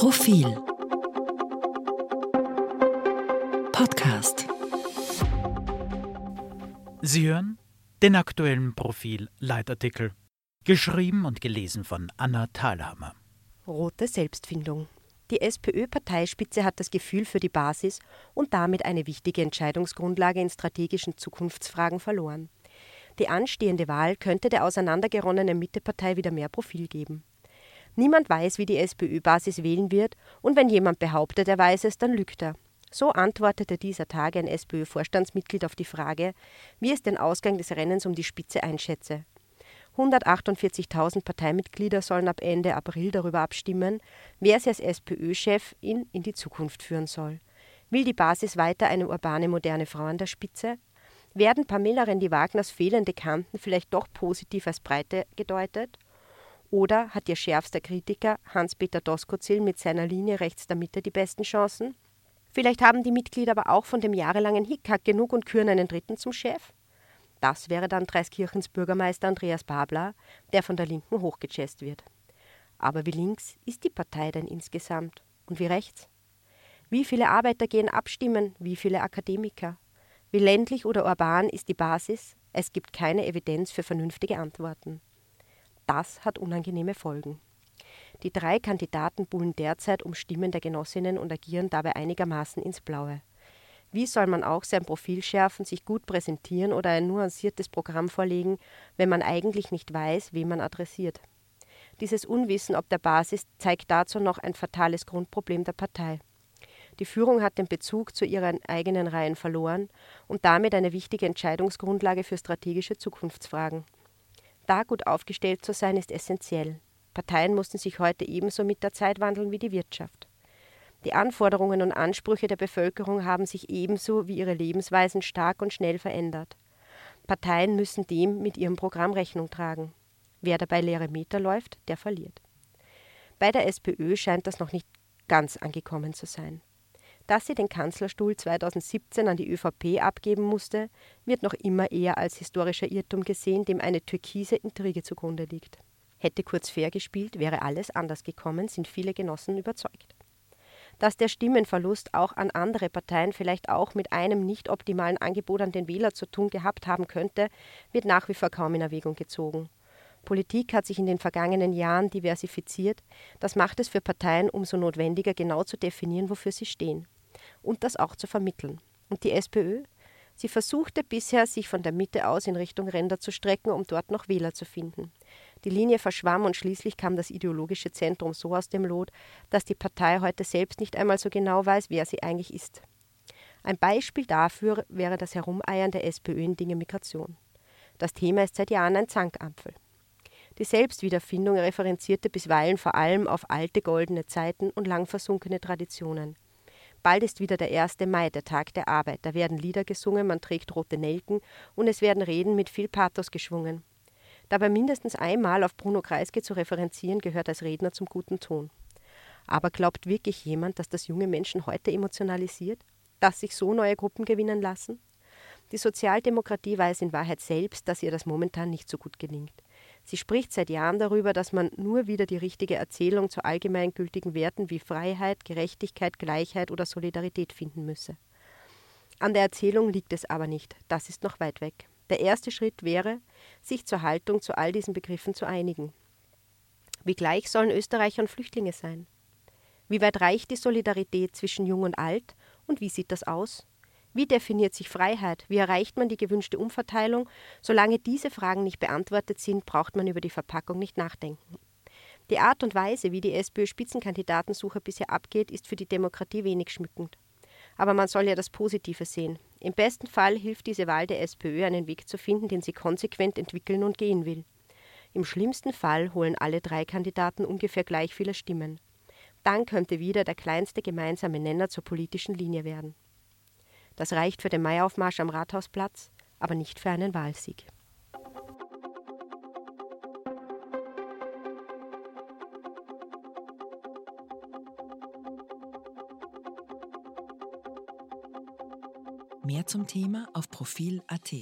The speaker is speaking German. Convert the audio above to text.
Profil Podcast Sie hören den aktuellen Profil-Leitartikel, geschrieben und gelesen von Anna Thalhammer. Rote Selbstfindung. Die SPÖ-Parteispitze hat das Gefühl für die Basis und damit eine wichtige Entscheidungsgrundlage in strategischen Zukunftsfragen verloren. Die anstehende Wahl könnte der auseinandergeronnenen Mittepartei wieder mehr Profil geben. Niemand weiß, wie die SPÖ-Basis wählen wird, und wenn jemand behauptet, er weiß es, dann lügt er. So antwortete dieser Tage ein SPÖ-Vorstandsmitglied auf die Frage, wie es den Ausgang des Rennens um die Spitze einschätze. 148.000 Parteimitglieder sollen ab Ende April darüber abstimmen, wer sie als SPÖ-Chef in, in die Zukunft führen soll. Will die Basis weiter eine urbane, moderne Frau an der Spitze? Werden Pamela Rendi-Wagners fehlende Kanten vielleicht doch positiv als Breite gedeutet? Oder hat ihr schärfster Kritiker Hans-Peter Doskozil mit seiner Linie rechts der Mitte die besten Chancen? Vielleicht haben die Mitglieder aber auch von dem jahrelangen Hickhack genug und küren einen Dritten zum Chef? Das wäre dann Dreiskirchens Bürgermeister Andreas Babler, der von der Linken hochgechest wird. Aber wie links ist die Partei denn insgesamt? Und wie rechts? Wie viele Arbeiter gehen abstimmen? Wie viele Akademiker? Wie ländlich oder urban ist die Basis? Es gibt keine Evidenz für vernünftige Antworten. Das hat unangenehme Folgen. Die drei Kandidaten buhlen derzeit um Stimmen der Genossinnen und agieren dabei einigermaßen ins Blaue. Wie soll man auch sein Profil schärfen, sich gut präsentieren oder ein nuanciertes Programm vorlegen, wenn man eigentlich nicht weiß, wen man adressiert? Dieses Unwissen ob der Basis zeigt dazu noch ein fatales Grundproblem der Partei. Die Führung hat den Bezug zu ihren eigenen Reihen verloren und damit eine wichtige Entscheidungsgrundlage für strategische Zukunftsfragen. Da gut aufgestellt zu sein, ist essentiell. Parteien mussten sich heute ebenso mit der Zeit wandeln wie die Wirtschaft. Die Anforderungen und Ansprüche der Bevölkerung haben sich ebenso wie ihre Lebensweisen stark und schnell verändert. Parteien müssen dem mit ihrem Programm Rechnung tragen. Wer dabei leere Meter läuft, der verliert. Bei der SPÖ scheint das noch nicht ganz angekommen zu sein. Dass sie den Kanzlerstuhl 2017 an die ÖVP abgeben musste, wird noch immer eher als historischer Irrtum gesehen, dem eine türkise Intrige zugrunde liegt. Hätte Kurz fair gespielt, wäre alles anders gekommen, sind viele Genossen überzeugt. Dass der Stimmenverlust auch an andere Parteien vielleicht auch mit einem nicht optimalen Angebot an den Wähler zu tun gehabt haben könnte, wird nach wie vor kaum in Erwägung gezogen. Politik hat sich in den vergangenen Jahren diversifiziert. Das macht es für Parteien umso notwendiger, genau zu definieren, wofür sie stehen und das auch zu vermitteln. Und die SPÖ? Sie versuchte bisher, sich von der Mitte aus in Richtung Ränder zu strecken, um dort noch Wähler zu finden. Die Linie verschwamm und schließlich kam das ideologische Zentrum so aus dem Lot, dass die Partei heute selbst nicht einmal so genau weiß, wer sie eigentlich ist. Ein Beispiel dafür wäre das Herumeiern der SPÖ in Dinge Migration. Das Thema ist seit Jahren ein Zankapfel. Die Selbstwiederfindung referenzierte bisweilen vor allem auf alte goldene Zeiten und lang versunkene Traditionen. Bald ist wieder der 1. Mai, der Tag der Arbeit. Da werden Lieder gesungen, man trägt rote Nelken und es werden Reden mit viel Pathos geschwungen. Dabei mindestens einmal auf Bruno Kreisky zu referenzieren, gehört als Redner zum guten Ton. Aber glaubt wirklich jemand, dass das junge Menschen heute emotionalisiert? Dass sich so neue Gruppen gewinnen lassen? Die Sozialdemokratie weiß in Wahrheit selbst, dass ihr das momentan nicht so gut gelingt. Sie spricht seit Jahren darüber, dass man nur wieder die richtige Erzählung zu allgemeingültigen Werten wie Freiheit, Gerechtigkeit, Gleichheit oder Solidarität finden müsse. An der Erzählung liegt es aber nicht, das ist noch weit weg. Der erste Schritt wäre, sich zur Haltung zu all diesen Begriffen zu einigen. Wie gleich sollen Österreicher und Flüchtlinge sein? Wie weit reicht die Solidarität zwischen Jung und Alt und wie sieht das aus? Wie definiert sich Freiheit? Wie erreicht man die gewünschte Umverteilung? Solange diese Fragen nicht beantwortet sind, braucht man über die Verpackung nicht nachdenken. Die Art und Weise, wie die SPÖ-Spitzenkandidatensuche bisher abgeht, ist für die Demokratie wenig schmückend. Aber man soll ja das Positive sehen. Im besten Fall hilft diese Wahl der SPÖ, einen Weg zu finden, den sie konsequent entwickeln und gehen will. Im schlimmsten Fall holen alle drei Kandidaten ungefähr gleich viele Stimmen. Dann könnte wieder der kleinste gemeinsame Nenner zur politischen Linie werden. Das reicht für den Maiaufmarsch am Rathausplatz, aber nicht für einen Wahlsieg. Mehr zum Thema auf Profil.at.